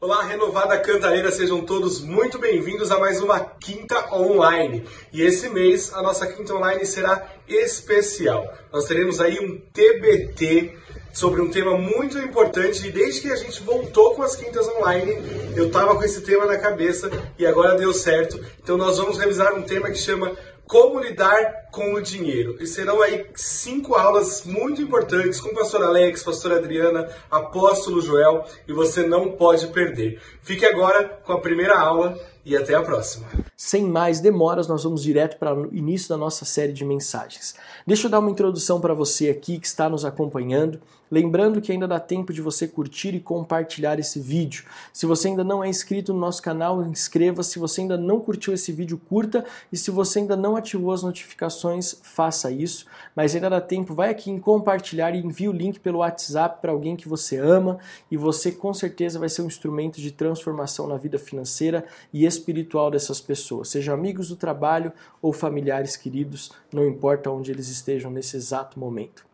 Olá, renovada Cantareira, sejam todos muito bem-vindos a mais uma Quinta Online. E esse mês a nossa Quinta Online será especial. Nós teremos aí um TBT sobre um tema muito importante e desde que a gente voltou com as quintas online, eu estava com esse tema na cabeça e agora deu certo. Então nós vamos revisar um tema que chama como lidar com o dinheiro. E serão aí cinco aulas muito importantes com o pastor Alex, pastor Adriana, apóstolo Joel, e você não pode perder. Fique agora com a primeira aula e até a próxima. Sem mais demoras, nós vamos direto para o início da nossa série de mensagens. Deixa eu dar uma introdução para você aqui que está nos acompanhando. Lembrando que ainda dá tempo de você curtir e compartilhar esse vídeo. Se você ainda não é inscrito no nosso canal, inscreva-se. Se você ainda não curtiu esse vídeo, curta. E se você ainda não ativou as notificações, faça isso. Mas ainda dá tempo, vai aqui em compartilhar e envie o link pelo WhatsApp para alguém que você ama. E você com certeza vai ser um instrumento de transformação na vida financeira e espiritual dessas pessoas. Sejam amigos do trabalho ou familiares queridos, não importa onde eles estejam nesse exato momento.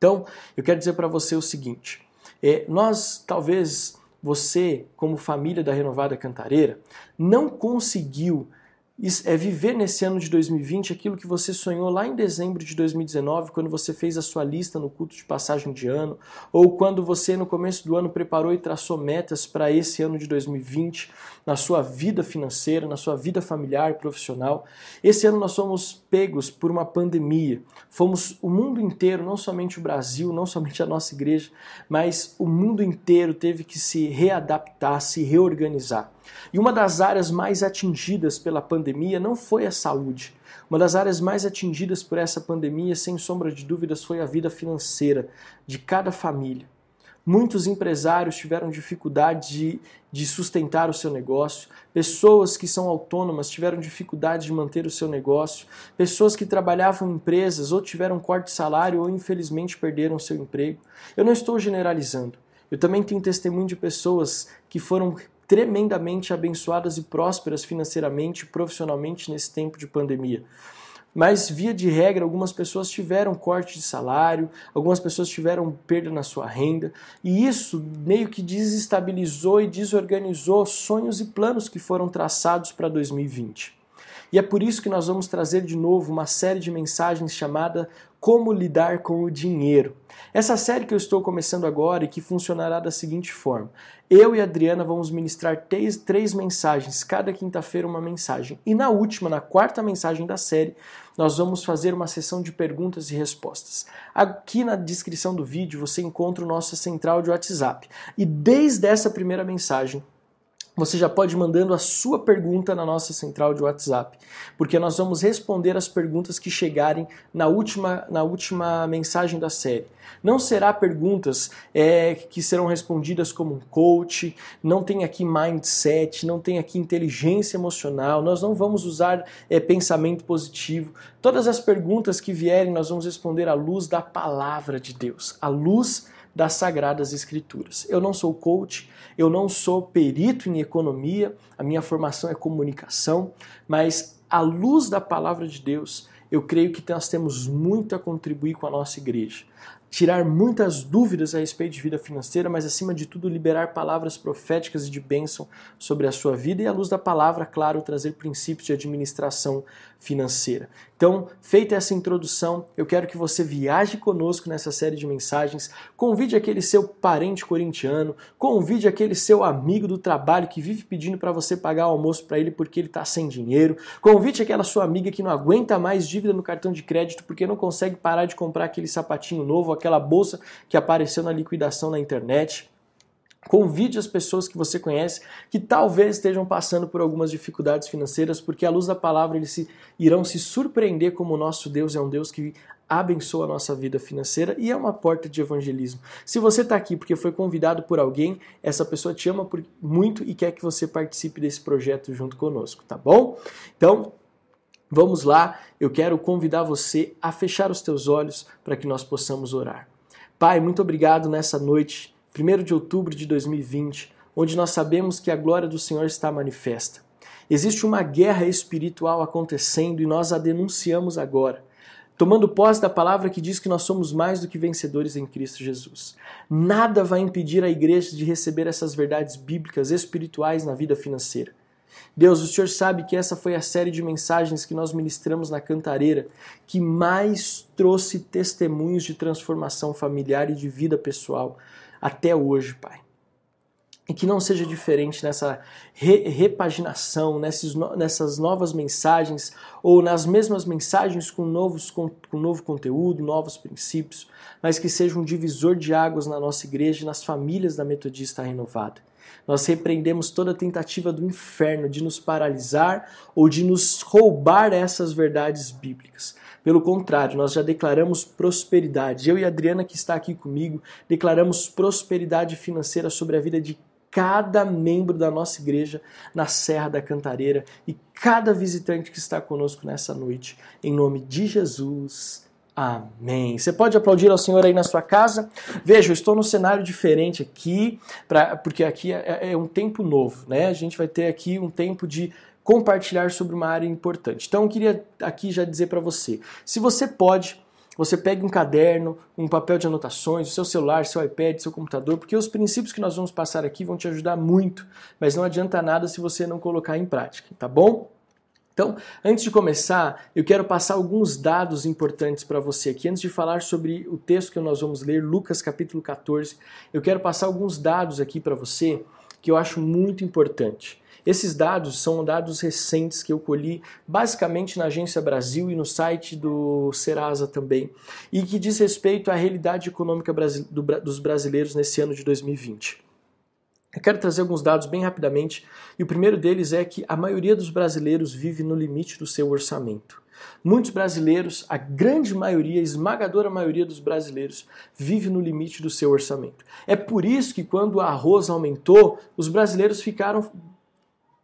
Então, eu quero dizer para você o seguinte: é, nós, talvez você, como família da Renovada Cantareira, não conseguiu é viver nesse ano de 2020 aquilo que você sonhou lá em dezembro de 2019, quando você fez a sua lista no culto de passagem de ano, ou quando você no começo do ano preparou e traçou metas para esse ano de 2020, na sua vida financeira, na sua vida familiar, profissional. Esse ano nós fomos pegos por uma pandemia. Fomos o mundo inteiro, não somente o Brasil, não somente a nossa igreja, mas o mundo inteiro teve que se readaptar, se reorganizar. E uma das áreas mais atingidas pela pandemia não foi a saúde. Uma das áreas mais atingidas por essa pandemia, sem sombra de dúvidas, foi a vida financeira de cada família. Muitos empresários tiveram dificuldade de, de, sustentar o seu negócio, pessoas que são autônomas tiveram dificuldade de manter o seu negócio, pessoas que trabalhavam em empresas ou tiveram corte de salário ou infelizmente perderam seu emprego. Eu não estou generalizando. Eu também tenho testemunho de pessoas que foram tremendamente abençoadas e prósperas financeiramente e profissionalmente nesse tempo de pandemia. Mas, via de regra, algumas pessoas tiveram corte de salário, algumas pessoas tiveram perda na sua renda, e isso meio que desestabilizou e desorganizou sonhos e planos que foram traçados para 2020. E é por isso que nós vamos trazer de novo uma série de mensagens chamada Como Lidar com o Dinheiro. Essa série que eu estou começando agora e que funcionará da seguinte forma: eu e a Adriana vamos ministrar três, três mensagens, cada quinta-feira uma mensagem. E na última, na quarta mensagem da série, nós vamos fazer uma sessão de perguntas e respostas. Aqui na descrição do vídeo você encontra o nosso central de WhatsApp. E desde essa primeira mensagem, você já pode ir mandando a sua pergunta na nossa central de WhatsApp, porque nós vamos responder as perguntas que chegarem na última, na última mensagem da série. Não será perguntas é, que serão respondidas como um coach, não tem aqui mindset, não tem aqui inteligência emocional, nós não vamos usar é, pensamento positivo. Todas as perguntas que vierem, nós vamos responder à luz da palavra de Deus, à luz das Sagradas Escrituras. Eu não sou coach, eu não sou perito em economia, a minha formação é comunicação, mas à luz da palavra de Deus, eu creio que nós temos muito a contribuir com a nossa igreja tirar muitas dúvidas a respeito de vida financeira, mas acima de tudo liberar palavras proféticas e de bênção sobre a sua vida e à luz da palavra, claro, trazer princípios de administração financeira. Então, feita essa introdução, eu quero que você viaje conosco nessa série de mensagens, convide aquele seu parente corintiano, convide aquele seu amigo do trabalho que vive pedindo para você pagar o almoço para ele porque ele está sem dinheiro, convide aquela sua amiga que não aguenta mais dívida no cartão de crédito porque não consegue parar de comprar aquele sapatinho novo, aquela bolsa que apareceu na liquidação na internet. Convide as pessoas que você conhece que talvez estejam passando por algumas dificuldades financeiras, porque à luz da palavra eles se, irão se surpreender como o nosso Deus é um Deus que abençoa a nossa vida financeira e é uma porta de evangelismo. Se você está aqui porque foi convidado por alguém, essa pessoa te ama muito e quer que você participe desse projeto junto conosco, tá bom? Então, Vamos lá, eu quero convidar você a fechar os teus olhos para que nós possamos orar. Pai, muito obrigado nessa noite, 1 de outubro de 2020, onde nós sabemos que a glória do Senhor está manifesta. Existe uma guerra espiritual acontecendo e nós a denunciamos agora. tomando posse da palavra que diz que nós somos mais do que vencedores em Cristo Jesus. Nada vai impedir a igreja de receber essas verdades bíblicas espirituais na vida financeira. Deus, o Senhor sabe que essa foi a série de mensagens que nós ministramos na Cantareira que mais trouxe testemunhos de transformação familiar e de vida pessoal até hoje, Pai e que não seja diferente nessa re repaginação, nessas, nessas novas mensagens ou nas mesmas mensagens com, novos, com, com novo conteúdo, novos princípios, mas que seja um divisor de águas na nossa igreja e nas famílias da Metodista Renovada. Nós repreendemos toda tentativa do inferno de nos paralisar ou de nos roubar essas verdades bíblicas. Pelo contrário, nós já declaramos prosperidade. Eu e a Adriana, que está aqui comigo, declaramos prosperidade financeira sobre a vida de cada membro da nossa igreja na Serra da Cantareira e cada visitante que está conosco nessa noite. Em nome de Jesus. Amém. Você pode aplaudir ao Senhor aí na sua casa. Veja, eu estou num cenário diferente aqui, pra, porque aqui é, é um tempo novo, né? A gente vai ter aqui um tempo de compartilhar sobre uma área importante. Então, eu queria aqui já dizer para você: se você pode, você pegue um caderno, um papel de anotações, o seu celular, seu iPad, seu computador, porque os princípios que nós vamos passar aqui vão te ajudar muito, mas não adianta nada se você não colocar em prática, tá bom? Então, antes de começar, eu quero passar alguns dados importantes para você aqui. Antes de falar sobre o texto que nós vamos ler, Lucas capítulo 14, eu quero passar alguns dados aqui para você que eu acho muito importante. Esses dados são dados recentes que eu colhi basicamente na Agência Brasil e no site do Serasa também, e que diz respeito à realidade econômica dos brasileiros nesse ano de 2020. Eu quero trazer alguns dados bem rapidamente, e o primeiro deles é que a maioria dos brasileiros vive no limite do seu orçamento. Muitos brasileiros, a grande maioria, a esmagadora maioria dos brasileiros, vive no limite do seu orçamento. É por isso que quando o arroz aumentou, os brasileiros ficaram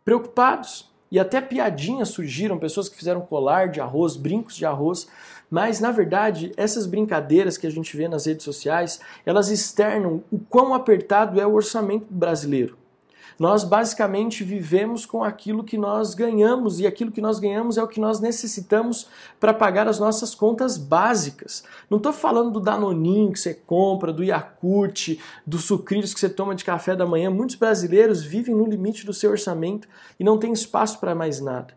preocupados. E até piadinhas surgiram, pessoas que fizeram colar de arroz, brincos de arroz, mas na verdade, essas brincadeiras que a gente vê nas redes sociais, elas externam o quão apertado é o orçamento brasileiro. Nós basicamente vivemos com aquilo que nós ganhamos e aquilo que nós ganhamos é o que nós necessitamos para pagar as nossas contas básicas. Não estou falando do Danoninho que você compra, do Yakult, do sucrilhos que você toma de café da manhã. Muitos brasileiros vivem no limite do seu orçamento e não tem espaço para mais nada.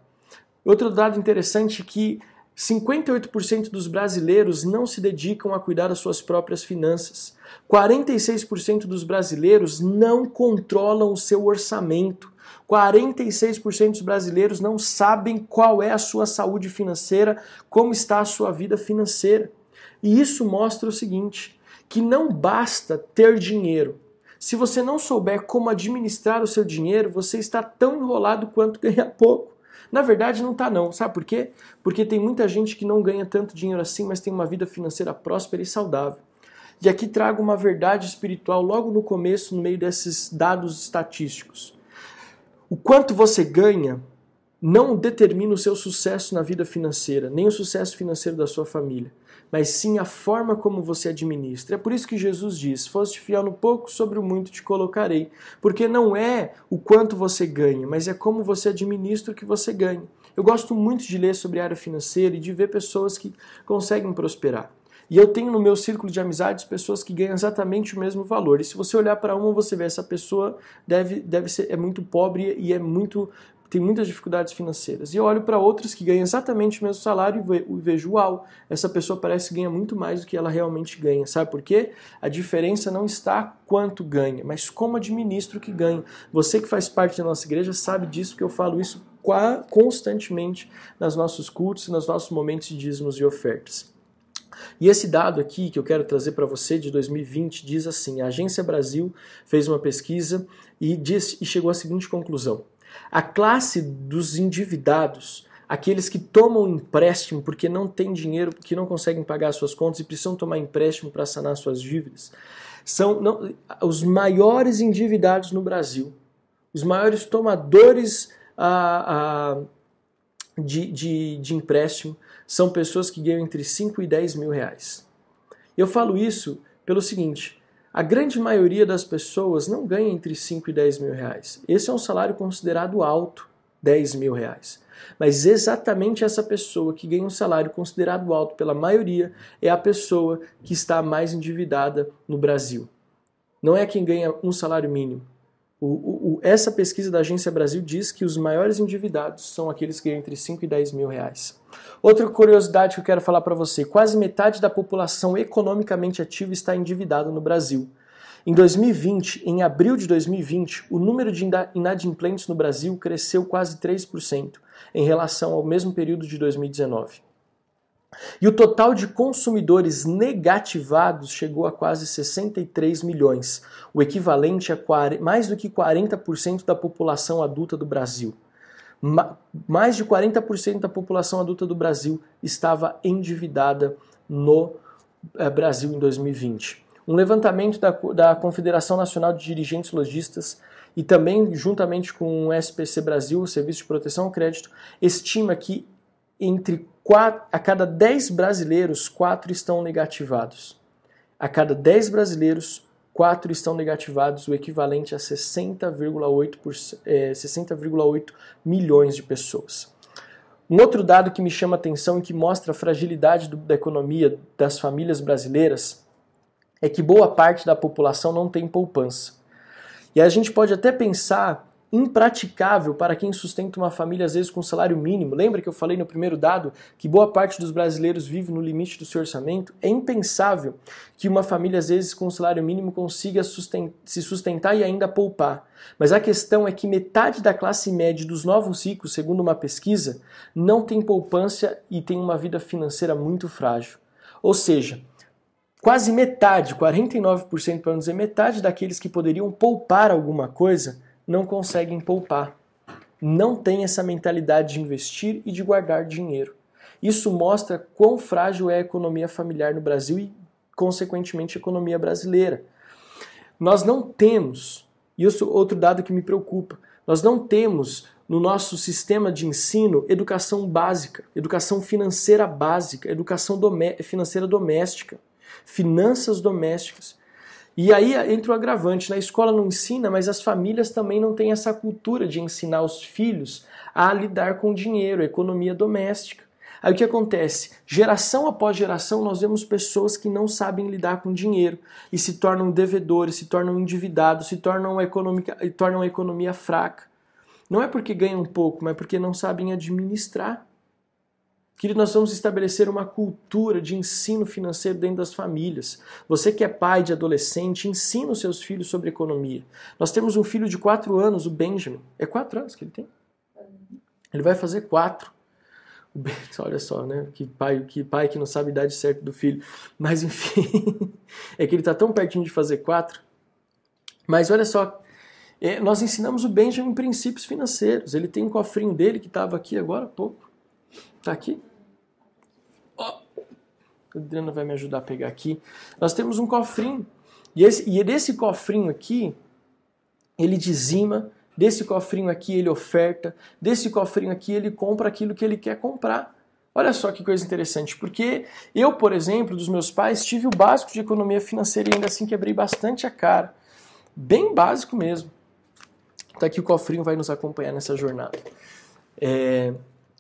Outro dado interessante é que 58% dos brasileiros não se dedicam a cuidar das suas próprias finanças. 46% dos brasileiros não controlam o seu orçamento. 46% dos brasileiros não sabem qual é a sua saúde financeira, como está a sua vida financeira. E isso mostra o seguinte: que não basta ter dinheiro. Se você não souber como administrar o seu dinheiro, você está tão enrolado quanto ganhar pouco. Na verdade, não está não. Sabe por quê? Porque tem muita gente que não ganha tanto dinheiro assim, mas tem uma vida financeira próspera e saudável. E aqui trago uma verdade espiritual logo no começo, no meio desses dados estatísticos. O quanto você ganha não determina o seu sucesso na vida financeira, nem o sucesso financeiro da sua família mas sim a forma como você administra. É por isso que Jesus diz: Foste fiel no pouco, sobre o muito te colocarei. Porque não é o quanto você ganha, mas é como você administra o que você ganha. Eu gosto muito de ler sobre a área financeira e de ver pessoas que conseguem prosperar. E eu tenho no meu círculo de amizades pessoas que ganham exatamente o mesmo valor. E se você olhar para uma, você vê essa pessoa deve, deve ser é muito pobre e é muito tem muitas dificuldades financeiras. E eu olho para outras que ganham exatamente o mesmo salário e vejo, uau, essa pessoa parece que ganha muito mais do que ela realmente ganha. Sabe por quê? A diferença não está quanto ganha, mas como administra o que ganha. Você que faz parte da nossa igreja sabe disso, porque eu falo isso constantemente nos nossos cultos e nos nossos momentos de dízimos e ofertas. E esse dado aqui que eu quero trazer para você de 2020 diz assim: a Agência Brasil fez uma pesquisa e, diz, e chegou à seguinte conclusão: a classe dos endividados, aqueles que tomam empréstimo porque não têm dinheiro, porque não conseguem pagar suas contas e precisam tomar empréstimo para sanar suas dívidas, são não, os maiores endividados no Brasil, os maiores tomadores a, a, de, de, de empréstimo são pessoas que ganham entre 5 e 10 mil reais. Eu falo isso pelo seguinte: a grande maioria das pessoas não ganha entre 5 e 10 mil reais. Esse é um salário considerado alto. 10 mil reais. Mas exatamente essa pessoa que ganha um salário considerado alto pela maioria é a pessoa que está mais endividada no Brasil. Não é quem ganha um salário mínimo. O, o, essa pesquisa da Agência Brasil diz que os maiores endividados são aqueles que ganham entre 5 e 10 mil reais. Outra curiosidade que eu quero falar para você: quase metade da população economicamente ativa está endividada no Brasil. Em 2020, em abril de 2020, o número de inadimplentes no Brasil cresceu quase 3% em relação ao mesmo período de 2019. E o total de consumidores negativados chegou a quase 63 milhões, o equivalente a mais do que 40% da população adulta do Brasil. Mais de 40% da população adulta do Brasil estava endividada no eh, Brasil em 2020. Um levantamento da, da Confederação Nacional de Dirigentes Logistas e também juntamente com o SPC Brasil, o Serviço de Proteção ao Crédito, estima que entre 4, a cada 10 brasileiros, 4 estão negativados. A cada 10 brasileiros, 4 estão negativados, o equivalente a 60,8 é, 60 milhões de pessoas. Um outro dado que me chama a atenção e que mostra a fragilidade do, da economia das famílias brasileiras é que boa parte da população não tem poupança. E a gente pode até pensar impraticável para quem sustenta uma família, às vezes com salário mínimo. Lembra que eu falei no primeiro dado que boa parte dos brasileiros vive no limite do seu orçamento? É impensável que uma família, às vezes, com salário mínimo consiga se sustentar e ainda poupar. Mas a questão é que metade da classe média dos novos ricos, segundo uma pesquisa, não tem poupança e tem uma vida financeira muito frágil. Ou seja, quase metade, 49% para não dizer metade daqueles que poderiam poupar alguma coisa, não conseguem poupar. Não tem essa mentalidade de investir e de guardar dinheiro. Isso mostra quão frágil é a economia familiar no Brasil e, consequentemente, a economia brasileira. Nós não temos, e isso é outro dado que me preocupa, nós não temos no nosso sistema de ensino educação básica, educação financeira básica, educação financeira doméstica, finanças domésticas. E aí entra o agravante: na escola não ensina, mas as famílias também não têm essa cultura de ensinar os filhos a lidar com dinheiro, economia doméstica. Aí o que acontece? Geração após geração, nós vemos pessoas que não sabem lidar com dinheiro e se tornam devedores, se tornam endividados, se tornam, econômica, tornam a economia fraca. Não é porque ganham pouco, mas porque não sabem administrar. Querido, nós vamos estabelecer uma cultura de ensino financeiro dentro das famílias. Você que é pai de adolescente, ensina os seus filhos sobre economia. Nós temos um filho de 4 anos, o Benjamin. É 4 anos que ele tem? Ele vai fazer 4. Olha só, né? Que pai, que pai que não sabe a idade certa do filho. Mas enfim, é que ele está tão pertinho de fazer 4. Mas olha só, é, nós ensinamos o Benjamin princípios financeiros. Ele tem um cofrinho dele que estava aqui agora há pouco. Está aqui. A Adriana vai me ajudar a pegar aqui. Nós temos um cofrinho. E, esse, e desse cofrinho aqui, ele dizima. Desse cofrinho aqui, ele oferta. Desse cofrinho aqui, ele compra aquilo que ele quer comprar. Olha só que coisa interessante, porque eu, por exemplo, dos meus pais, tive o básico de economia financeira e ainda assim quebrei bastante a cara. Bem básico mesmo. Tá aqui o cofrinho vai nos acompanhar nessa jornada. É,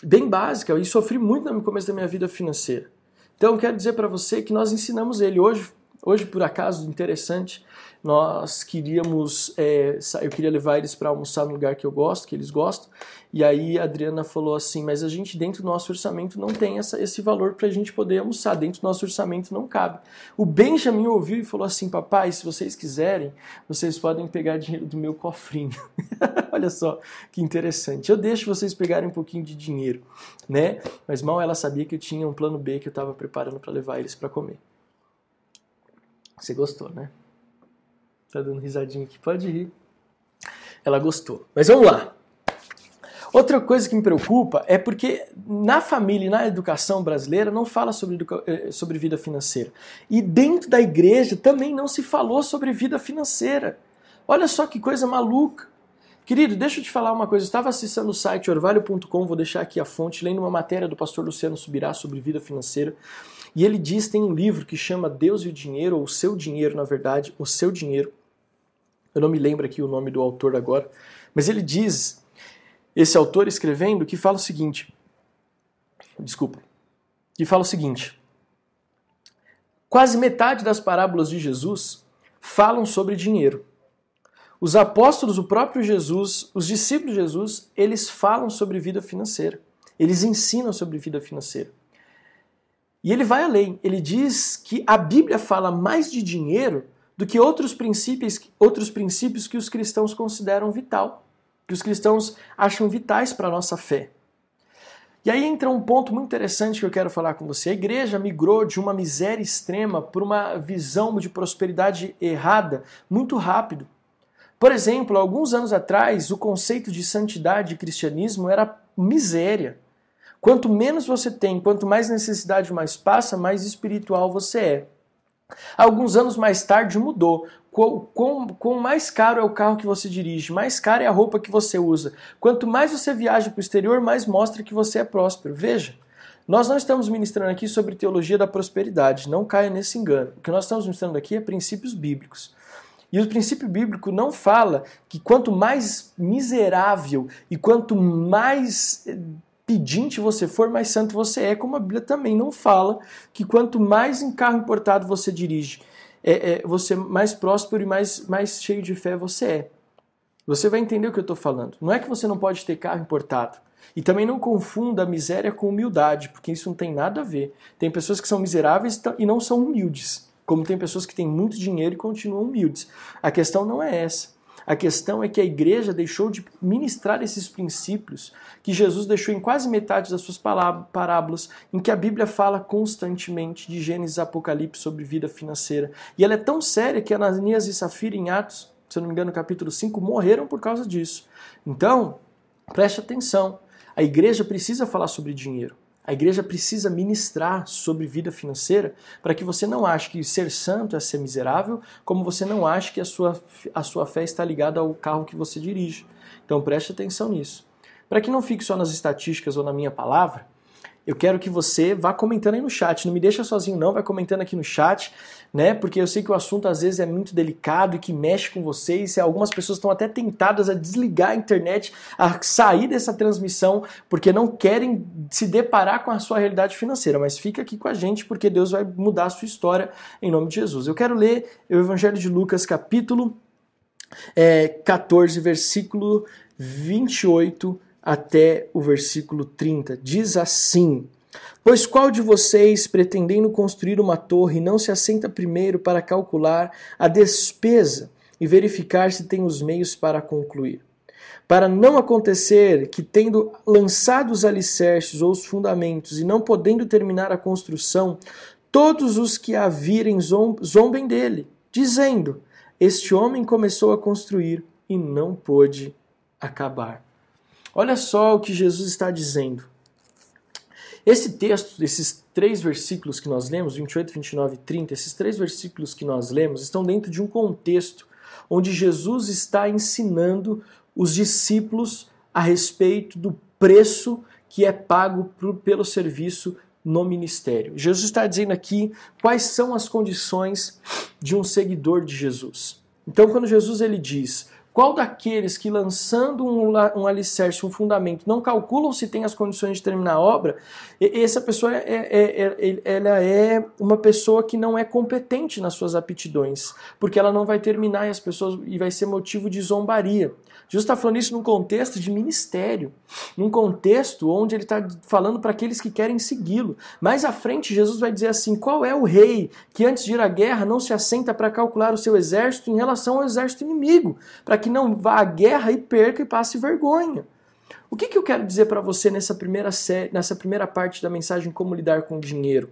bem básica e sofri muito no começo da minha vida financeira. Então, quero dizer para você que nós ensinamos ele hoje. Hoje, por acaso, interessante, nós queríamos, é, eu queria levar eles para almoçar no lugar que eu gosto, que eles gostam, e aí a Adriana falou assim, mas a gente dentro do nosso orçamento não tem essa, esse valor para a gente poder almoçar, dentro do nosso orçamento não cabe. O Benjamin ouviu e falou assim, papai, se vocês quiserem, vocês podem pegar dinheiro do meu cofrinho. Olha só que interessante. Eu deixo vocês pegarem um pouquinho de dinheiro, né? Mas mal ela sabia que eu tinha um plano B que eu estava preparando para levar eles para comer. Você gostou, né? Tá dando risadinha aqui, pode rir. Ela gostou. Mas vamos lá. Outra coisa que me preocupa é porque na família e na educação brasileira não fala sobre, eh, sobre vida financeira. E dentro da igreja também não se falou sobre vida financeira. Olha só que coisa maluca. Querido, deixa eu te falar uma coisa. Eu estava acessando o site orvalho.com, vou deixar aqui a fonte, lendo uma matéria do pastor Luciano Subirá sobre vida financeira. E ele diz, tem um livro que chama Deus e o Dinheiro, ou O Seu Dinheiro, na verdade, O Seu Dinheiro. Eu não me lembro aqui o nome do autor agora, mas ele diz esse autor escrevendo que fala o seguinte: desculpa, que fala o seguinte. Quase metade das parábolas de Jesus falam sobre dinheiro. Os apóstolos, o próprio Jesus, os discípulos de Jesus, eles falam sobre vida financeira. Eles ensinam sobre vida financeira. E ele vai além. Ele diz que a Bíblia fala mais de dinheiro do que outros princípios, outros princípios que os cristãos consideram vital, que os cristãos acham vitais para a nossa fé. E aí entra um ponto muito interessante que eu quero falar com você. A igreja migrou de uma miséria extrema para uma visão de prosperidade errada muito rápido. Por exemplo, alguns anos atrás, o conceito de santidade e cristianismo era miséria. Quanto menos você tem, quanto mais necessidade mais passa, mais espiritual você é. Alguns anos mais tarde mudou. Quanto mais caro é o carro que você dirige, mais cara é a roupa que você usa. Quanto mais você viaja para o exterior, mais mostra que você é próspero. Veja, nós não estamos ministrando aqui sobre teologia da prosperidade, não caia nesse engano. O que nós estamos ministrando aqui é princípios bíblicos. E o princípio bíblico não fala que quanto mais miserável e quanto mais pedinte você for, mais santo você é, como a Bíblia também não fala que quanto mais em carro importado você dirige, é, é, você mais próspero e mais, mais cheio de fé você é. Você vai entender o que eu estou falando. Não é que você não pode ter carro importado. E também não confunda miséria com humildade, porque isso não tem nada a ver. Tem pessoas que são miseráveis e não são humildes como tem pessoas que têm muito dinheiro e continuam humildes. A questão não é essa. A questão é que a igreja deixou de ministrar esses princípios que Jesus deixou em quase metade das suas parábolas, em que a Bíblia fala constantemente de Gênesis e Apocalipse sobre vida financeira. E ela é tão séria que Ananias e Safira, em Atos, se eu não me engano, capítulo 5, morreram por causa disso. Então, preste atenção. A igreja precisa falar sobre dinheiro. A igreja precisa ministrar sobre vida financeira para que você não ache que ser santo é ser miserável, como você não ache que a sua, a sua fé está ligada ao carro que você dirige. Então preste atenção nisso. Para que não fique só nas estatísticas ou na minha palavra, eu quero que você vá comentando aí no chat. Não me deixa sozinho, não, vai comentando aqui no chat, né? Porque eu sei que o assunto às vezes é muito delicado e que mexe com vocês. E algumas pessoas estão até tentadas a desligar a internet, a sair dessa transmissão, porque não querem se deparar com a sua realidade financeira. Mas fica aqui com a gente, porque Deus vai mudar a sua história em nome de Jesus. Eu quero ler o Evangelho de Lucas, capítulo é, 14, versículo 28 até o versículo 30. Diz assim: Pois qual de vocês, pretendendo construir uma torre, não se assenta primeiro para calcular a despesa e verificar se tem os meios para concluir? Para não acontecer que, tendo lançado os alicerces ou os fundamentos e não podendo terminar a construção, todos os que a virem zombem dele, dizendo: Este homem começou a construir e não pôde acabar. Olha só o que Jesus está dizendo. Esse texto, esses três versículos que nós lemos, 28, 29 e 30, esses três versículos que nós lemos, estão dentro de um contexto onde Jesus está ensinando os discípulos a respeito do preço que é pago pelo serviço no ministério. Jesus está dizendo aqui quais são as condições de um seguidor de Jesus. Então, quando Jesus ele diz: qual daqueles que, lançando um, um alicerce, um fundamento, não calculam se tem as condições de terminar a obra, essa pessoa é, é, é, ela é uma pessoa que não é competente nas suas aptidões, porque ela não vai terminar e as pessoas e vai ser motivo de zombaria. Jesus está falando isso num contexto de ministério, num contexto onde ele está falando para aqueles que querem segui-lo. Mais à frente, Jesus vai dizer assim: qual é o rei que antes de ir à guerra não se assenta para calcular o seu exército em relação ao exército inimigo, para que não vá à guerra e perca e passe vergonha? O que, que eu quero dizer para você nessa primeira, série, nessa primeira parte da mensagem Como Lidar com o Dinheiro?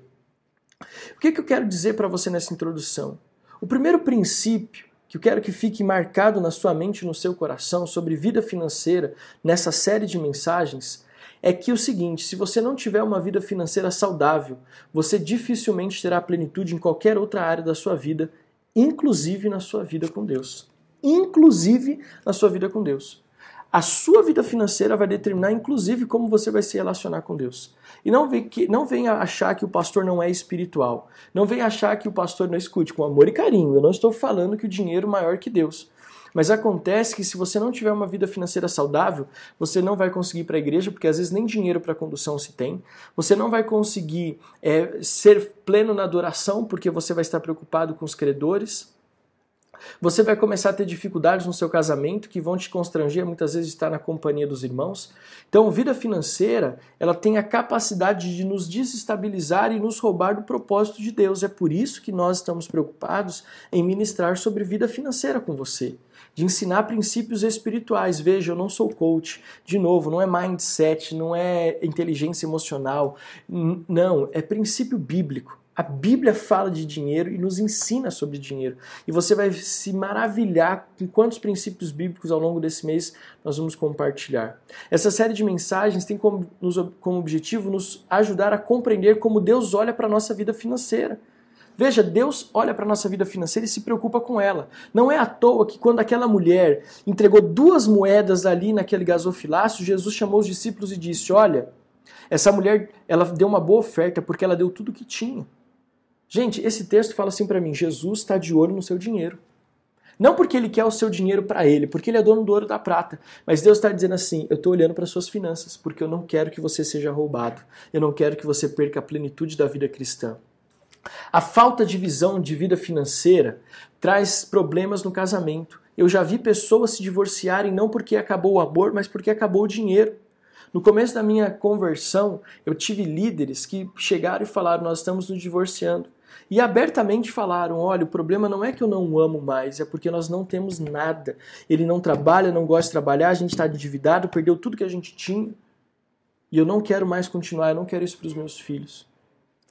O que, que eu quero dizer para você nessa introdução? O primeiro princípio que eu quero que fique marcado na sua mente e no seu coração sobre vida financeira nessa série de mensagens é que o seguinte, se você não tiver uma vida financeira saudável, você dificilmente terá plenitude em qualquer outra área da sua vida, inclusive na sua vida com Deus. Inclusive na sua vida com Deus. A sua vida financeira vai determinar, inclusive, como você vai se relacionar com Deus. E não, que, não venha achar que o pastor não é espiritual. Não venha achar que o pastor não escute com amor e carinho. Eu não estou falando que o dinheiro é maior que Deus. Mas acontece que se você não tiver uma vida financeira saudável, você não vai conseguir ir para a igreja, porque às vezes nem dinheiro para condução se tem. Você não vai conseguir é, ser pleno na adoração, porque você vai estar preocupado com os credores. Você vai começar a ter dificuldades no seu casamento que vão te constranger muitas vezes estar na companhia dos irmãos. Então, vida financeira, ela tem a capacidade de nos desestabilizar e nos roubar do propósito de Deus. É por isso que nós estamos preocupados em ministrar sobre vida financeira com você. De ensinar princípios espirituais. Veja, eu não sou coach. De novo, não é mindset, não é inteligência emocional. Não, é princípio bíblico. A Bíblia fala de dinheiro e nos ensina sobre dinheiro. E você vai se maravilhar com quantos princípios bíblicos ao longo desse mês nós vamos compartilhar. Essa série de mensagens tem como, como objetivo nos ajudar a compreender como Deus olha para a nossa vida financeira. Veja, Deus olha para a nossa vida financeira e se preocupa com ela. Não é à toa que quando aquela mulher entregou duas moedas ali naquele gasofilácio, Jesus chamou os discípulos e disse: Olha, essa mulher ela deu uma boa oferta porque ela deu tudo o que tinha. Gente, esse texto fala assim para mim: Jesus está de olho no seu dinheiro. Não porque ele quer o seu dinheiro para ele, porque ele é dono do ouro da prata. Mas Deus está dizendo assim: eu estou olhando para suas finanças, porque eu não quero que você seja roubado. Eu não quero que você perca a plenitude da vida cristã. A falta de visão de vida financeira traz problemas no casamento. Eu já vi pessoas se divorciarem não porque acabou o amor, mas porque acabou o dinheiro. No começo da minha conversão, eu tive líderes que chegaram e falaram: Nós estamos nos divorciando e abertamente falaram: olha, o problema não é que eu não amo mais, é porque nós não temos nada. Ele não trabalha, não gosta de trabalhar, a gente está endividado, perdeu tudo que a gente tinha. E eu não quero mais continuar, eu não quero isso para os meus filhos.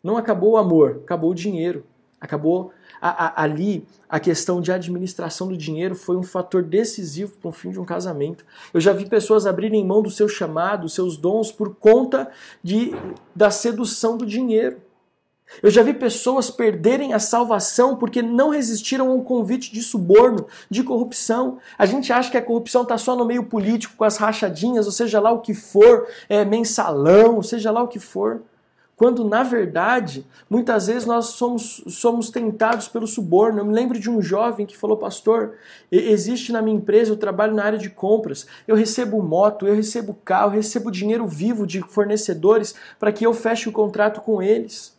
Não acabou o amor, acabou o dinheiro. Acabou a, a, ali a questão de administração do dinheiro foi um fator decisivo para o fim de um casamento. Eu já vi pessoas abrirem mão do seu chamado, seus dons, por conta de, da sedução do dinheiro. Eu já vi pessoas perderem a salvação porque não resistiram a um convite de suborno, de corrupção. A gente acha que a corrupção está só no meio político, com as rachadinhas, ou seja lá o que for, é, mensalão, seja lá o que for. Quando, na verdade, muitas vezes nós somos, somos tentados pelo suborno. Eu me lembro de um jovem que falou, pastor, existe na minha empresa, eu trabalho na área de compras, eu recebo moto, eu recebo carro, eu recebo dinheiro vivo de fornecedores para que eu feche o contrato com eles.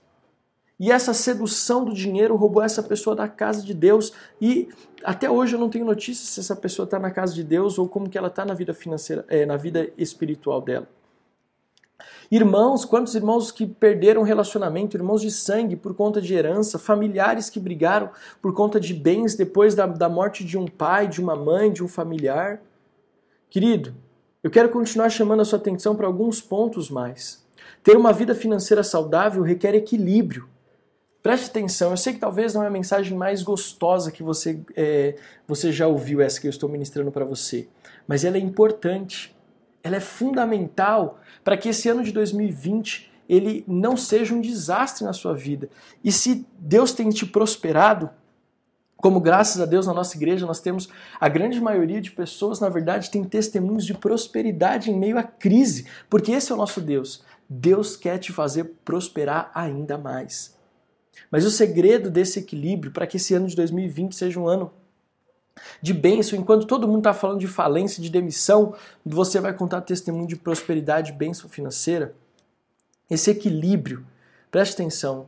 E essa sedução do dinheiro roubou essa pessoa da casa de Deus. E até hoje eu não tenho notícias se essa pessoa está na casa de Deus ou como que ela está na vida financeira, é, na vida espiritual dela. Irmãos, quantos irmãos que perderam relacionamento, irmãos de sangue por conta de herança, familiares que brigaram por conta de bens depois da, da morte de um pai, de uma mãe, de um familiar. Querido, eu quero continuar chamando a sua atenção para alguns pontos mais. Ter uma vida financeira saudável requer equilíbrio. Preste atenção, eu sei que talvez não é a mensagem mais gostosa que você, é, você já ouviu, essa que eu estou ministrando para você, mas ela é importante, ela é fundamental para que esse ano de 2020 ele não seja um desastre na sua vida. E se Deus tem te prosperado, como graças a Deus na nossa igreja nós temos a grande maioria de pessoas, na verdade, tem testemunhos de prosperidade em meio à crise, porque esse é o nosso Deus. Deus quer te fazer prosperar ainda mais. Mas o segredo desse equilíbrio para que esse ano de 2020 seja um ano de bênção, enquanto todo mundo está falando de falência, de demissão, você vai contar testemunho de prosperidade, bênção financeira. Esse equilíbrio, preste atenção,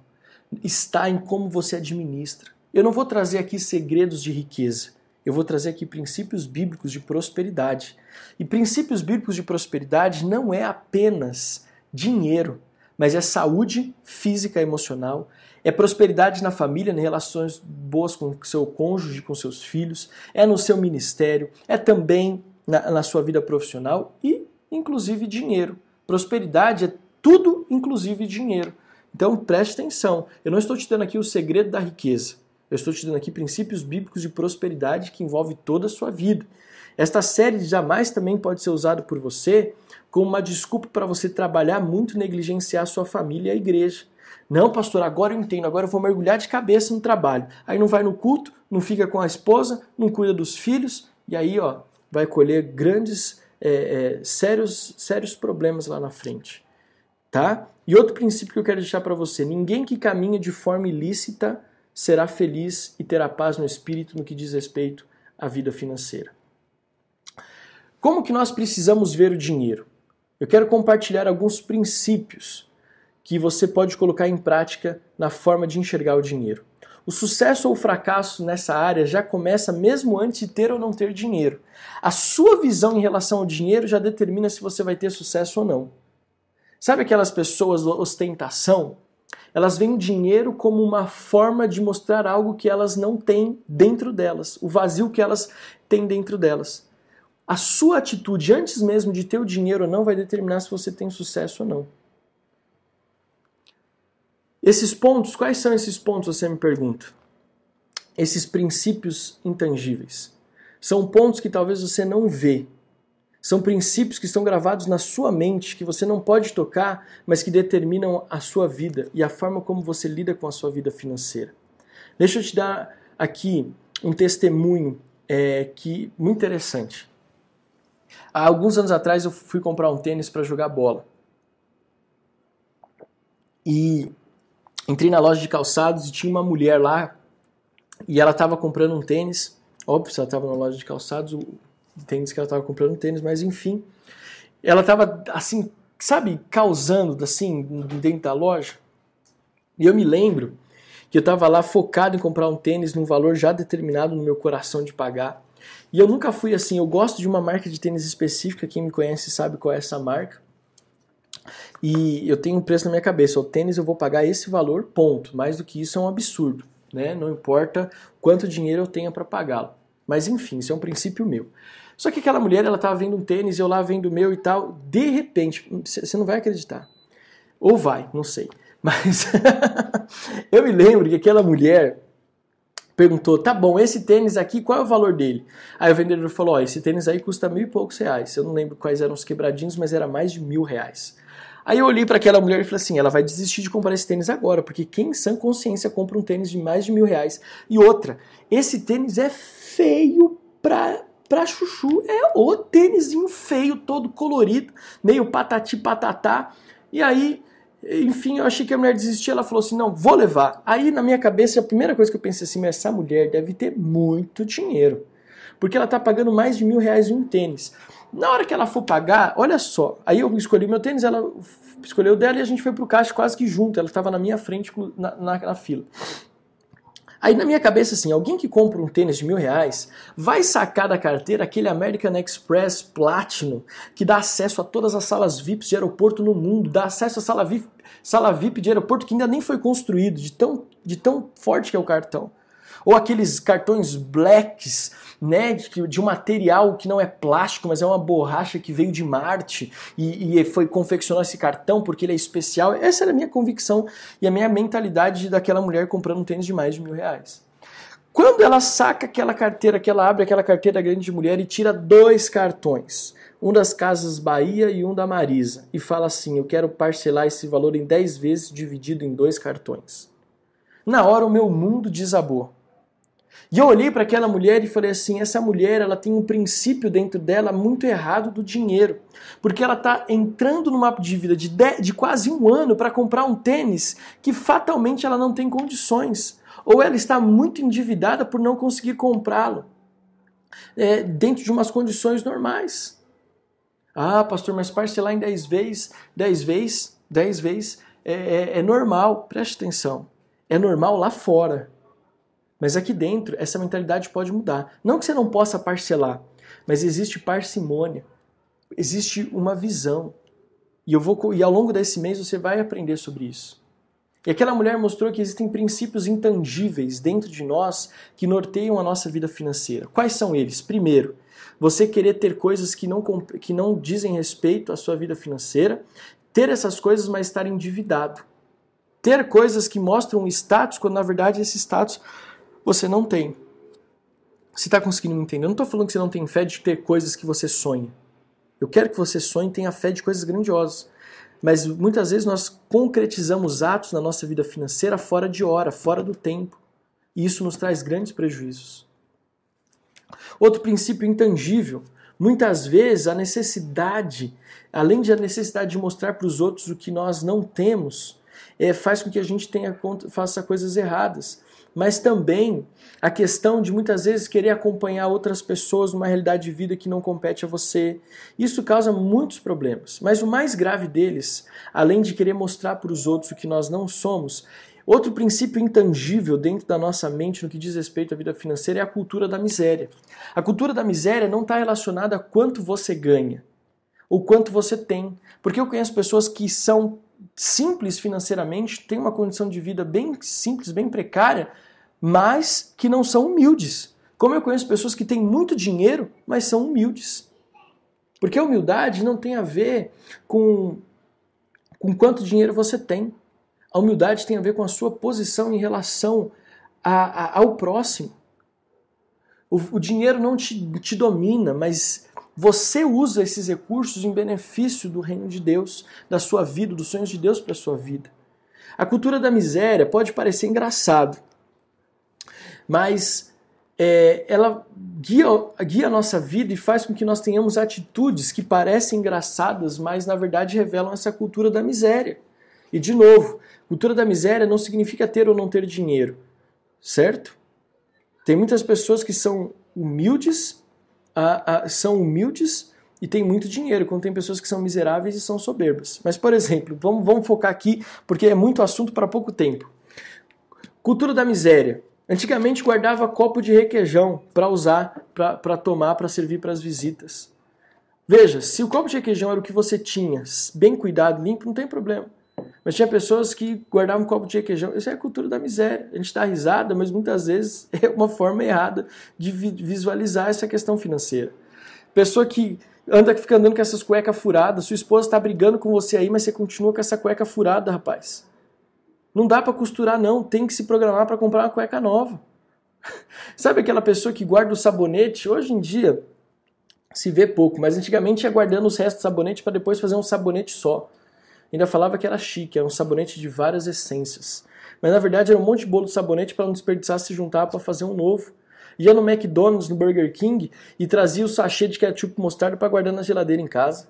está em como você administra. Eu não vou trazer aqui segredos de riqueza. Eu vou trazer aqui princípios bíblicos de prosperidade. E princípios bíblicos de prosperidade não é apenas dinheiro, mas é saúde física e emocional, é prosperidade na família, em relações boas com seu cônjuge, com seus filhos, é no seu ministério, é também na, na sua vida profissional e, inclusive, dinheiro. Prosperidade é tudo, inclusive dinheiro. Então preste atenção. Eu não estou te dando aqui o segredo da riqueza. Eu estou te dando aqui princípios bíblicos de prosperidade que envolve toda a sua vida. Esta série jamais também pode ser usada por você como uma desculpa para você trabalhar muito negligenciar sua família e a igreja. Não, pastor, agora eu entendo, agora eu vou mergulhar de cabeça no trabalho. Aí não vai no culto, não fica com a esposa, não cuida dos filhos, e aí ó, vai colher grandes, é, é, sérios, sérios problemas lá na frente. Tá? E outro princípio que eu quero deixar para você: ninguém que caminha de forma ilícita será feliz e terá paz no espírito no que diz respeito a vida financeira. Como que nós precisamos ver o dinheiro? Eu quero compartilhar alguns princípios que você pode colocar em prática na forma de enxergar o dinheiro. O sucesso ou o fracasso nessa área já começa mesmo antes de ter ou não ter dinheiro. A sua visão em relação ao dinheiro já determina se você vai ter sucesso ou não. Sabe aquelas pessoas ostentação? Elas veem o dinheiro como uma forma de mostrar algo que elas não têm dentro delas, o vazio que elas têm dentro delas. A sua atitude antes mesmo de ter o dinheiro ou não vai determinar se você tem sucesso ou não. Esses pontos, quais são esses pontos, você me pergunta? Esses princípios intangíveis. São pontos que talvez você não vê. São princípios que estão gravados na sua mente, que você não pode tocar, mas que determinam a sua vida e a forma como você lida com a sua vida financeira. Deixa eu te dar aqui um testemunho é, que muito interessante. Há alguns anos atrás eu fui comprar um tênis para jogar bola. E entrei na loja de calçados e tinha uma mulher lá e ela estava comprando um tênis. Óbvio, se ela estava na loja de calçados, o tênis que ela estava comprando um tênis, mas enfim. Ela estava assim, sabe, causando assim dentro da loja. E eu me lembro que eu estava lá focado em comprar um tênis num valor já determinado no meu coração de pagar. E eu nunca fui assim, eu gosto de uma marca de tênis específica, quem me conhece sabe qual é essa marca. E eu tenho um preço na minha cabeça, o tênis eu vou pagar esse valor, ponto. Mais do que isso é um absurdo, né? Não importa quanto dinheiro eu tenha para pagá-lo. Mas enfim, isso é um princípio meu. Só que aquela mulher, ela estava vendo um tênis, eu lá vendo o meu e tal. De repente, você não vai acreditar. Ou vai, não sei. Mas eu me lembro que aquela mulher perguntou: tá bom, esse tênis aqui, qual é o valor dele? Aí o vendedor falou: ó, esse tênis aí custa mil e poucos reais. Eu não lembro quais eram os quebradinhos, mas era mais de mil reais. Aí eu olhei para aquela mulher e falei assim: ela vai desistir de comprar esse tênis agora, porque quem em sã consciência compra um tênis de mais de mil reais? E outra, esse tênis é feio pra, pra chuchu, é o tênisinho feio, todo colorido, meio patati patatá. E aí, enfim, eu achei que a mulher desistia, ela falou assim: não, vou levar. Aí na minha cabeça, a primeira coisa que eu pensei assim: essa mulher deve ter muito dinheiro, porque ela tá pagando mais de mil reais em um tênis. Na hora que ela for pagar, olha só, aí eu escolhi meu tênis, ela escolheu dela e a gente foi pro caixa quase que junto, ela estava na minha frente na, na, na fila. Aí na minha cabeça, assim, alguém que compra um tênis de mil reais vai sacar da carteira aquele American Express Platinum que dá acesso a todas as salas VIPs de aeroporto no mundo, dá acesso à sala VIP, sala VIP de aeroporto que ainda nem foi construído, de tão, de tão forte que é o cartão. Ou aqueles cartões blacks, né, de, de um material que não é plástico, mas é uma borracha que veio de Marte e, e foi confeccionar esse cartão porque ele é especial. Essa era a minha convicção e a minha mentalidade daquela mulher comprando um tênis de mais de mil reais. Quando ela saca aquela carteira, que ela abre aquela carteira grande de mulher e tira dois cartões, um das Casas Bahia e um da Marisa, e fala assim: Eu quero parcelar esse valor em 10 vezes dividido em dois cartões. Na hora o meu mundo desabou. E eu olhei para aquela mulher e falei assim: essa mulher ela tem um princípio dentro dela muito errado do dinheiro. Porque ela está entrando numa dívida de, de, de quase um ano para comprar um tênis que fatalmente ela não tem condições. Ou ela está muito endividada por não conseguir comprá-lo é, dentro de umas condições normais. Ah, pastor, mas parcelar em 10 vezes, 10 vezes, 10 vezes é, é, é normal. Preste atenção. É normal lá fora mas aqui dentro, essa mentalidade pode mudar. Não que você não possa parcelar, mas existe parcimônia, existe uma visão. E, eu vou, e ao longo desse mês você vai aprender sobre isso. E aquela mulher mostrou que existem princípios intangíveis dentro de nós que norteiam a nossa vida financeira. Quais são eles? Primeiro, você querer ter coisas que não, que não dizem respeito à sua vida financeira, ter essas coisas, mas estar endividado. Ter coisas que mostram status, quando na verdade esse status você não tem. Você está conseguindo me entender? Eu não estou falando que você não tem fé de ter coisas que você sonha. Eu quero que você sonhe e tenha fé de coisas grandiosas. Mas muitas vezes nós concretizamos atos na nossa vida financeira fora de hora, fora do tempo. E isso nos traz grandes prejuízos. Outro princípio intangível. Muitas vezes a necessidade, além de a necessidade de mostrar para os outros o que nós não temos, é, faz com que a gente tenha, faça coisas erradas. Mas também a questão de muitas vezes querer acompanhar outras pessoas numa realidade de vida que não compete a você. Isso causa muitos problemas. Mas o mais grave deles, além de querer mostrar para os outros o que nós não somos, outro princípio intangível dentro da nossa mente no que diz respeito à vida financeira é a cultura da miséria. A cultura da miséria não está relacionada a quanto você ganha ou quanto você tem. Porque eu conheço pessoas que são simples financeiramente, têm uma condição de vida bem simples, bem precária, mas que não são humildes. Como eu conheço pessoas que têm muito dinheiro, mas são humildes. Porque a humildade não tem a ver com, com quanto dinheiro você tem. A humildade tem a ver com a sua posição em relação a, a, ao próximo. O, o, dinheiro não te, te domina, mas você usa esses recursos em benefício do reino de Deus, da sua vida, dos sonhos de Deus para a sua vida. A cultura da miséria pode parecer engraçado, mas é, ela guia, guia a nossa vida e faz com que nós tenhamos atitudes que parecem engraçadas, mas na verdade revelam essa cultura da miséria. E de novo, cultura da miséria não significa ter ou não ter dinheiro, certo? Tem muitas pessoas que são humildes, a, a, são humildes e têm muito dinheiro, quando tem pessoas que são miseráveis e são soberbas. Mas, por exemplo, vamos, vamos focar aqui, porque é muito assunto para pouco tempo. Cultura da miséria. Antigamente guardava copo de requeijão para usar, para tomar, para servir para as visitas. Veja, se o copo de requeijão era o que você tinha, bem cuidado, limpo, não tem problema. Mas tinha pessoas que guardavam um copo de requeijão. Isso é a cultura da miséria. A gente dá risada, mas muitas vezes é uma forma errada de visualizar essa questão financeira. Pessoa que anda fica andando com essas cuecas furadas, sua esposa está brigando com você aí, mas você continua com essa cueca furada, rapaz. Não dá para costurar, não. Tem que se programar para comprar uma cueca nova. Sabe aquela pessoa que guarda o sabonete? Hoje em dia se vê pouco, mas antigamente ia guardando os restos do sabonete para depois fazer um sabonete só. Ainda falava que era chique, era um sabonete de várias essências. Mas na verdade era um monte de bolo de sabonete para não desperdiçar se juntar para fazer um novo. Ia no McDonald's, no Burger King e trazia o sachê de ketchup mostarda para guardar na geladeira em casa.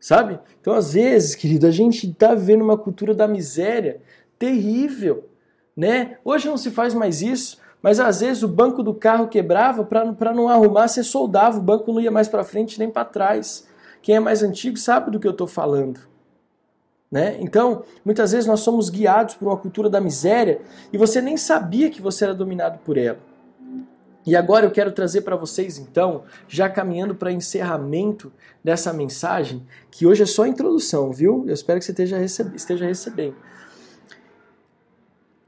Sabe? Então, às vezes, querido, a gente está vivendo uma cultura da miséria terrível, né? Hoje não se faz mais isso, mas às vezes o banco do carro quebrava para não arrumar, você soldava, o banco não ia mais para frente nem para trás. Quem é mais antigo sabe do que eu estou falando. Né? Então, muitas vezes nós somos guiados por uma cultura da miséria e você nem sabia que você era dominado por ela. E agora eu quero trazer para vocês, então, já caminhando para encerramento dessa mensagem, que hoje é só a introdução, viu? Eu espero que você esteja, esteja recebendo.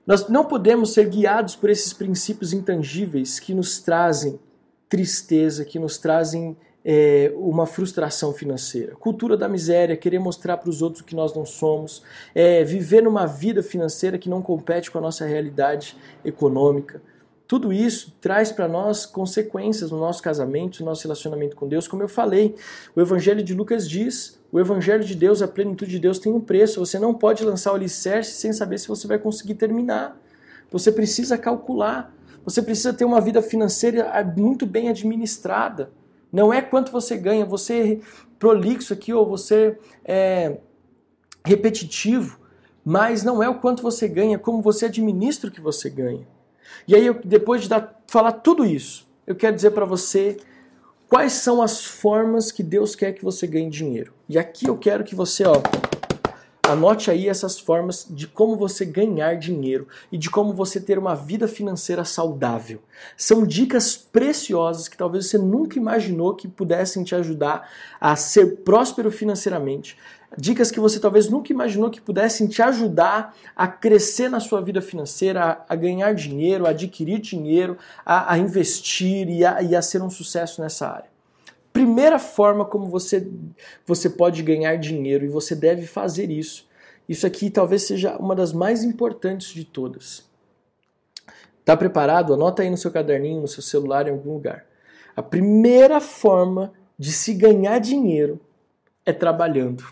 Nós não podemos ser guiados por esses princípios intangíveis que nos trazem tristeza, que nos trazem é, uma frustração financeira. Cultura da miséria, querer mostrar para os outros o que nós não somos, é, viver numa vida financeira que não compete com a nossa realidade econômica. Tudo isso traz para nós consequências no nosso casamento, no nosso relacionamento com Deus. Como eu falei, o Evangelho de Lucas diz: o Evangelho de Deus, a plenitude de Deus tem um preço. Você não pode lançar o alicerce sem saber se você vai conseguir terminar. Você precisa calcular. Você precisa ter uma vida financeira muito bem administrada. Não é quanto você ganha, você é prolixo aqui ou você é repetitivo, mas não é o quanto você ganha, como você administra o que você ganha. E aí, depois de dar, falar tudo isso, eu quero dizer para você quais são as formas que Deus quer que você ganhe dinheiro. E aqui eu quero que você, ó, anote aí essas formas de como você ganhar dinheiro e de como você ter uma vida financeira saudável. São dicas preciosas que talvez você nunca imaginou que pudessem te ajudar a ser próspero financeiramente, dicas que você talvez nunca imaginou que pudessem te ajudar a crescer na sua vida financeira, a, ganhar dinheiro, a adquirir dinheiro, a, a investir e a, e a ser um sucesso nessa área. Primeira forma como você, você pode ganhar dinheiro e você deve fazer isso. Isso aqui talvez seja uma das mais importantes de todas. Tá preparado? Anota aí no seu caderninho, no seu celular, em algum lugar. A primeira forma de se ganhar dinheiro é trabalhando.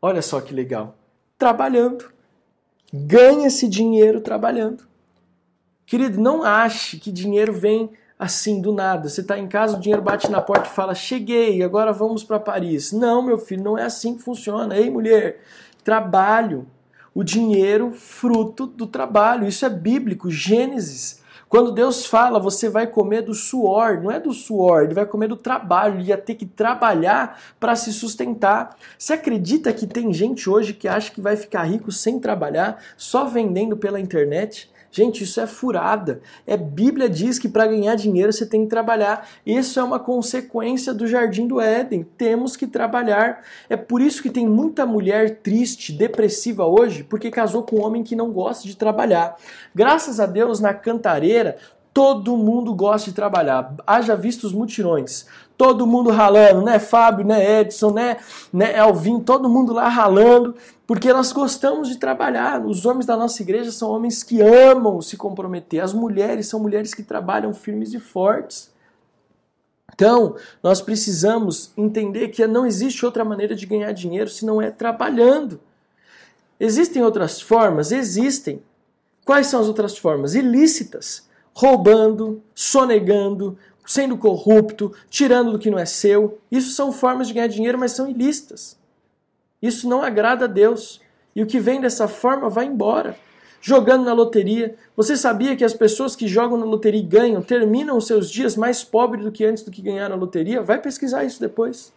Olha só que legal. Trabalhando. Ganha-se dinheiro trabalhando. Querido, não ache que dinheiro vem assim do nada. Você está em casa, o dinheiro bate na porta e fala: Cheguei, agora vamos para Paris. Não, meu filho, não é assim que funciona. Ei, mulher, trabalho. o dinheiro fruto do trabalho. Isso é bíblico, Gênesis. Quando Deus fala, você vai comer do suor, não é do suor, ele vai comer do trabalho, ele ia ter que trabalhar para se sustentar. Você acredita que tem gente hoje que acha que vai ficar rico sem trabalhar, só vendendo pela internet? Gente, isso é furada. É Bíblia diz que para ganhar dinheiro você tem que trabalhar. Isso é uma consequência do jardim do Éden. Temos que trabalhar. É por isso que tem muita mulher triste, depressiva hoje, porque casou com um homem que não gosta de trabalhar. Graças a Deus na cantareira todo mundo gosta de trabalhar. Haja visto os mutirões todo mundo ralando, né? Fábio, né? Edson, né? né? Elvin, todo mundo lá ralando, porque nós gostamos de trabalhar. Os homens da nossa igreja são homens que amam se comprometer. As mulheres são mulheres que trabalham firmes e fortes. Então, nós precisamos entender que não existe outra maneira de ganhar dinheiro se não é trabalhando. Existem outras formas? Existem. Quais são as outras formas? Ilícitas. Roubando, sonegando, sendo corrupto, tirando do que não é seu. Isso são formas de ganhar dinheiro, mas são ilícitas. Isso não agrada a Deus. E o que vem dessa forma vai embora. Jogando na loteria. Você sabia que as pessoas que jogam na loteria e ganham terminam os seus dias mais pobres do que antes do que ganharam a loteria? Vai pesquisar isso depois.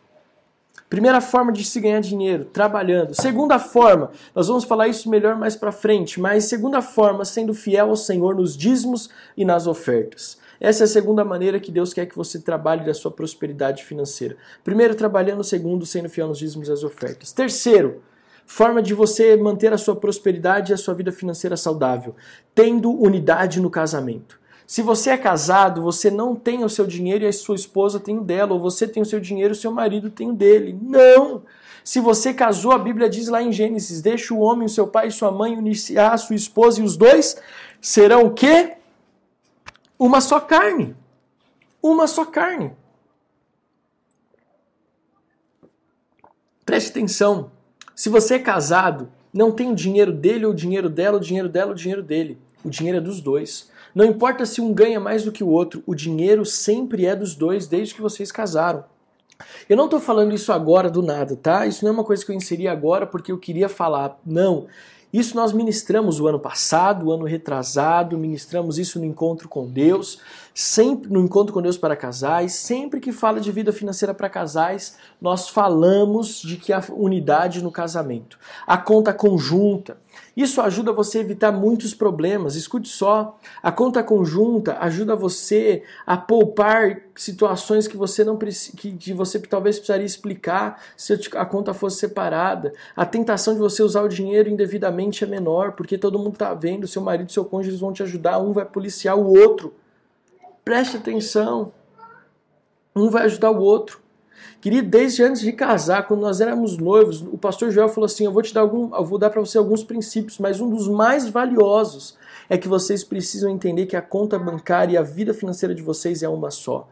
Primeira forma de se ganhar dinheiro, trabalhando. Segunda forma, nós vamos falar isso melhor mais para frente, mas segunda forma, sendo fiel ao Senhor nos dízimos e nas ofertas. Essa é a segunda maneira que Deus quer que você trabalhe da sua prosperidade financeira. Primeiro, trabalhando. Segundo, sendo fiel nos dízimos e às ofertas. Terceiro, forma de você manter a sua prosperidade e a sua vida financeira saudável, tendo unidade no casamento. Se você é casado, você não tem o seu dinheiro e a sua esposa tem o dela, ou você tem o seu dinheiro e o seu marido tem o dele. Não! Se você casou, a Bíblia diz lá em Gênesis: deixa o homem, o seu pai e sua mãe unir-se-á a sua esposa e os dois serão o quê? uma só carne. Uma só carne. Preste atenção. Se você é casado, não tem o dinheiro dele ou o dinheiro dela, o dinheiro dela ou o dinheiro dele. O dinheiro é dos dois. Não importa se um ganha mais do que o outro, o dinheiro sempre é dos dois desde que vocês casaram. Eu não estou falando isso agora do nada, tá? Isso não é uma coisa que eu inseri agora porque eu queria falar. Não. Isso nós ministramos o ano passado, o ano retrasado, ministramos isso no encontro com Deus, sempre no encontro com Deus para casais, sempre que fala de vida financeira para casais, nós falamos de que a unidade no casamento, a conta conjunta, isso ajuda você a evitar muitos problemas. Escute só, a conta conjunta ajuda você a poupar situações que você não que, que você talvez precisaria explicar se a conta fosse separada. A tentação de você usar o dinheiro indevidamente é menor, porque todo mundo está vendo, seu marido seu cônjuge vão te ajudar, um vai policiar o outro. Preste atenção. Um vai ajudar o outro. Querido, desde antes de casar, quando nós éramos noivos, o pastor Joel falou assim: Eu vou te dar algum, eu vou dar para você alguns princípios, mas um dos mais valiosos é que vocês precisam entender que a conta bancária e a vida financeira de vocês é uma só.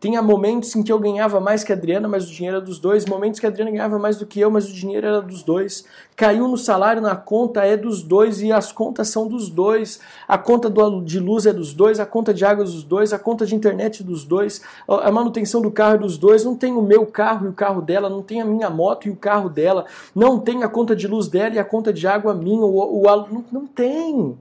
Tinha momentos em que eu ganhava mais que a Adriana, mas o dinheiro era dos dois. Momentos que a Adriana ganhava mais do que eu, mas o dinheiro era dos dois. Caiu no salário, na conta é dos dois e as contas são dos dois. A conta de luz é dos dois, a conta de água é dos dois, a conta de internet é dos dois, a manutenção do carro é dos dois. Não tem o meu carro e o carro dela, não tem a minha moto e o carro dela, não tem a conta de luz dela e a conta de água minha. O, o, não, não tem.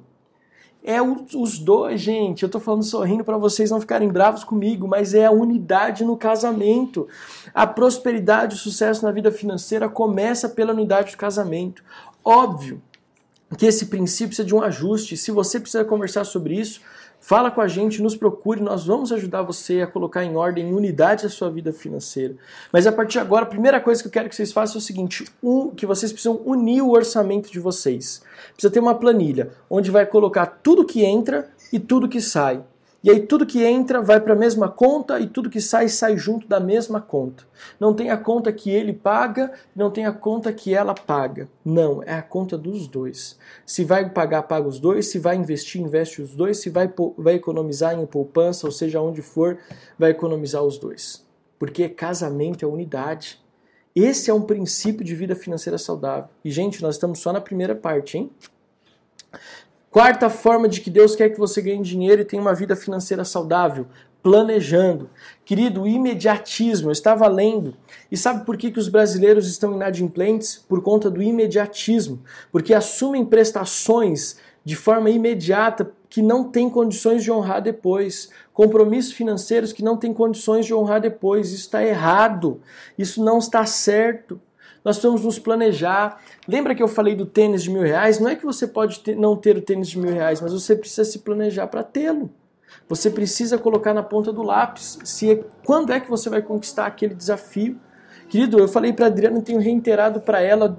É os dois, gente. Eu tô falando sorrindo para vocês não ficarem bravos comigo, mas é a unidade no casamento. A prosperidade, o sucesso na vida financeira começa pela unidade do casamento. Óbvio que esse princípio precisa de um ajuste. Se você precisa conversar sobre isso, Fala com a gente, nos procure, nós vamos ajudar você a colocar em ordem, em unidade a sua vida financeira. Mas a partir de agora, a primeira coisa que eu quero que vocês façam é o seguinte: um, que vocês precisam unir o orçamento de vocês. Precisa ter uma planilha onde vai colocar tudo que entra e tudo que sai. E aí tudo que entra vai para a mesma conta e tudo que sai sai junto da mesma conta. Não tem a conta que ele paga, não tem a conta que ela paga. Não, é a conta dos dois. Se vai pagar, paga os dois. Se vai investir, investe os dois. Se vai, vai economizar em poupança, ou seja, onde for, vai economizar os dois. Porque casamento é unidade. Esse é um princípio de vida financeira saudável. E, gente, nós estamos só na primeira parte, hein? Quarta forma de que Deus quer que você ganhe dinheiro e tenha uma vida financeira saudável: planejando. Querido, imediatismo, eu estava lendo. E sabe por que, que os brasileiros estão inadimplentes? Por conta do imediatismo. Porque assumem prestações de forma imediata que não têm condições de honrar depois. Compromissos financeiros que não têm condições de honrar depois. Isso está errado. Isso não está certo. Nós precisamos nos planejar. Lembra que eu falei do tênis de mil reais? Não é que você pode ter, não ter o tênis de mil reais, mas você precisa se planejar para tê-lo. Você precisa colocar na ponta do lápis se é, quando é que você vai conquistar aquele desafio. Querido, eu falei para Adriana e tenho reiterado para ela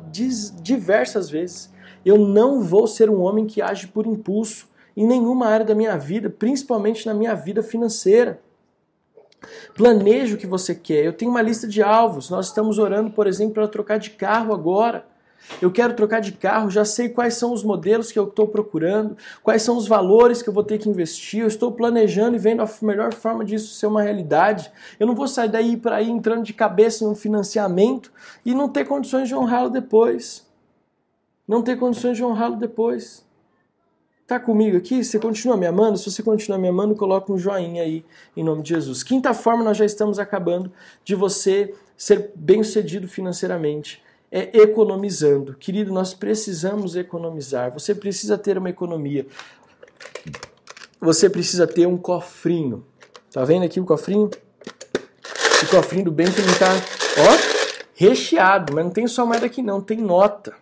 diversas vezes. Eu não vou ser um homem que age por impulso em nenhuma área da minha vida, principalmente na minha vida financeira. Planeje o que você quer. Eu tenho uma lista de alvos. Nós estamos orando, por exemplo, para trocar de carro agora. Eu quero trocar de carro, já sei quais são os modelos que eu estou procurando, quais são os valores que eu vou ter que investir. Eu estou planejando e vendo a melhor forma disso ser uma realidade. Eu não vou sair daí para ir entrando de cabeça num financiamento e não ter condições de honrá-lo depois. Não ter condições de honrá-lo depois. Tá comigo aqui? Você continua me amando? Se você continua me amando, coloca um joinha aí em nome de Jesus. Quinta forma, nós já estamos acabando de você ser bem-sucedido financeiramente. É economizando. Querido, nós precisamos economizar. Você precisa ter uma economia. Você precisa ter um cofrinho. Tá vendo aqui o cofrinho? O cofrinho do bem que não tá, ó, recheado, mas não tem só moeda aqui não, tem nota.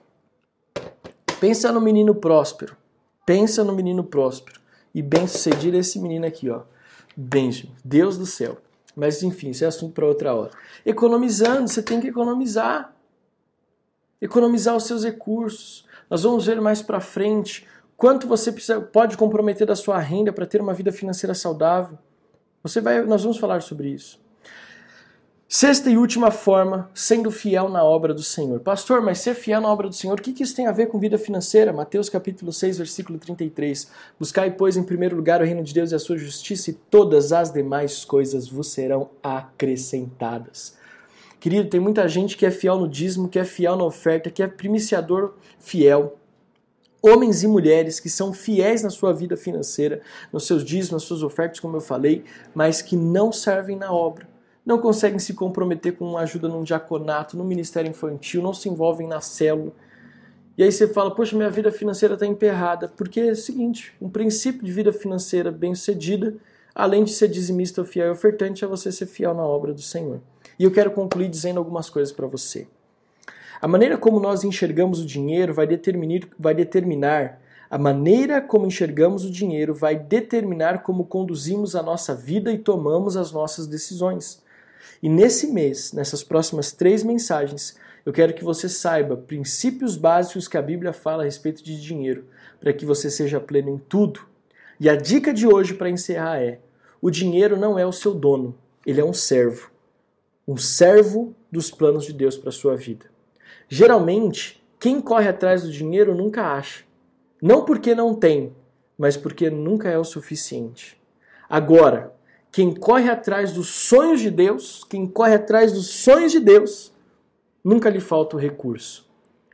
Pensa no menino próspero. Pensa no menino próspero. E bem sucedido esse menino aqui, ó. Benjamin, Deus do céu. Mas enfim, isso é assunto para outra hora. Economizando, você tem que economizar. Economizar os seus recursos. Nós vamos ver mais para frente quanto você precisa, pode comprometer da sua renda para ter uma vida financeira saudável. Você vai, nós vamos falar sobre isso. Sexta e última forma, sendo fiel na obra do Senhor. Pastor, mas ser fiel na obra do Senhor, o que, isso tem a ver com vida financeira? Mateus capítulo 6, versículo 33. Buscai, pois, em primeiro lugar o reino de Deus e a sua justiça, e todas as demais coisas vos serão acrescentadas. Querido, tem muita gente que é fiel no dízimo, que é fiel na oferta, que é primiciador fiel. Homens e mulheres que são fiéis na sua vida financeira, nos seus dízimos, nas suas ofertas, como eu falei, mas que não servem na obra não conseguem se comprometer com ajuda num diaconato, no ministério infantil, não se envolvem na célula. E aí você fala, poxa, minha vida financeira está emperrada. Porque é o seguinte, um princípio de vida financeira bem sucedida, além de ser dizimista, fiel e ofertante, é você ser fiel na obra do Senhor. E eu quero concluir dizendo algumas coisas para você. A maneira como nós enxergamos o dinheiro vai determinar, vai determinar a maneira como enxergamos o dinheiro vai determinar como conduzimos a nossa vida e tomamos as nossas decisões. E nesse mês, nessas próximas três mensagens, eu quero que você saiba princípios básicos que a Bíblia fala a respeito de dinheiro, para que você seja pleno em tudo. E a dica de hoje para encerrar é: o dinheiro não é o seu dono, ele é um servo. Um servo dos planos de Deus para a sua vida. Geralmente, quem corre atrás do dinheiro nunca acha. Não porque não tem, mas porque nunca é o suficiente. Agora, quem corre atrás dos sonhos de Deus, quem corre atrás dos sonhos de Deus, nunca lhe falta o recurso.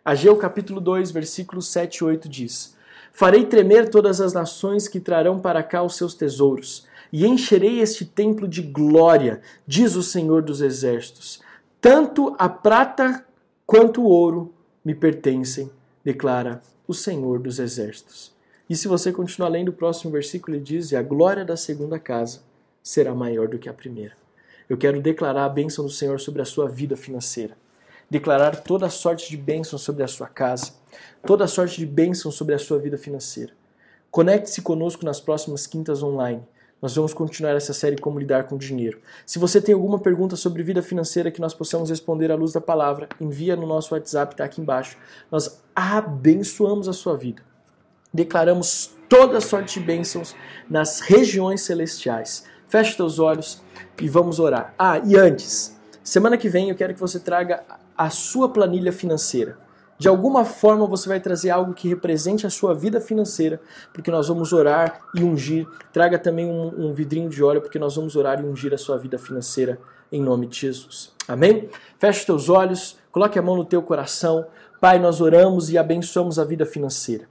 Ageu capítulo 2, versículos 7 e 8 diz: Farei tremer todas as nações que trarão para cá os seus tesouros, e encherei este templo de glória, diz o Senhor dos Exércitos. Tanto a prata quanto o ouro me pertencem, declara o Senhor dos Exércitos. E se você continuar lendo o próximo versículo, ele diz: E a glória da segunda casa será maior do que a primeira. Eu quero declarar a bênção do Senhor sobre a sua vida financeira. Declarar toda sorte de bênção sobre a sua casa. Toda sorte de bênção sobre a sua vida financeira. Conecte-se conosco nas próximas quintas online. Nós vamos continuar essa série Como Lidar com Dinheiro. Se você tem alguma pergunta sobre vida financeira que nós possamos responder à luz da palavra, envia no nosso WhatsApp, está aqui embaixo. Nós abençoamos a sua vida. Declaramos toda sorte de bênçãos nas regiões celestiais. Feche teus olhos e vamos orar. Ah, e antes, semana que vem eu quero que você traga a sua planilha financeira. De alguma forma você vai trazer algo que represente a sua vida financeira, porque nós vamos orar e ungir. Traga também um, um vidrinho de óleo, porque nós vamos orar e ungir a sua vida financeira em nome de Jesus. Amém? Feche teus olhos, coloque a mão no teu coração. Pai, nós oramos e abençoamos a vida financeira.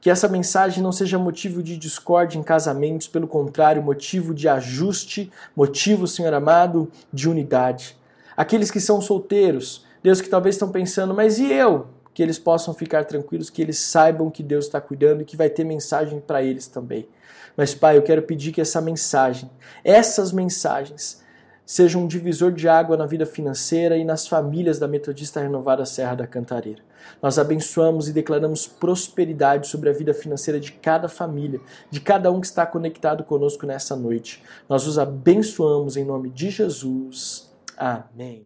Que essa mensagem não seja motivo de discórdia em casamentos, pelo contrário, motivo de ajuste, motivo, Senhor amado, de unidade. Aqueles que são solteiros, Deus, que talvez estão pensando, mas e eu? Que eles possam ficar tranquilos, que eles saibam que Deus está cuidando e que vai ter mensagem para eles também. Mas, Pai, eu quero pedir que essa mensagem, essas mensagens, sejam um divisor de água na vida financeira e nas famílias da Metodista Renovada Serra da Cantareira. Nós abençoamos e declaramos prosperidade sobre a vida financeira de cada família, de cada um que está conectado conosco nessa noite. Nós os abençoamos em nome de Jesus. Amém.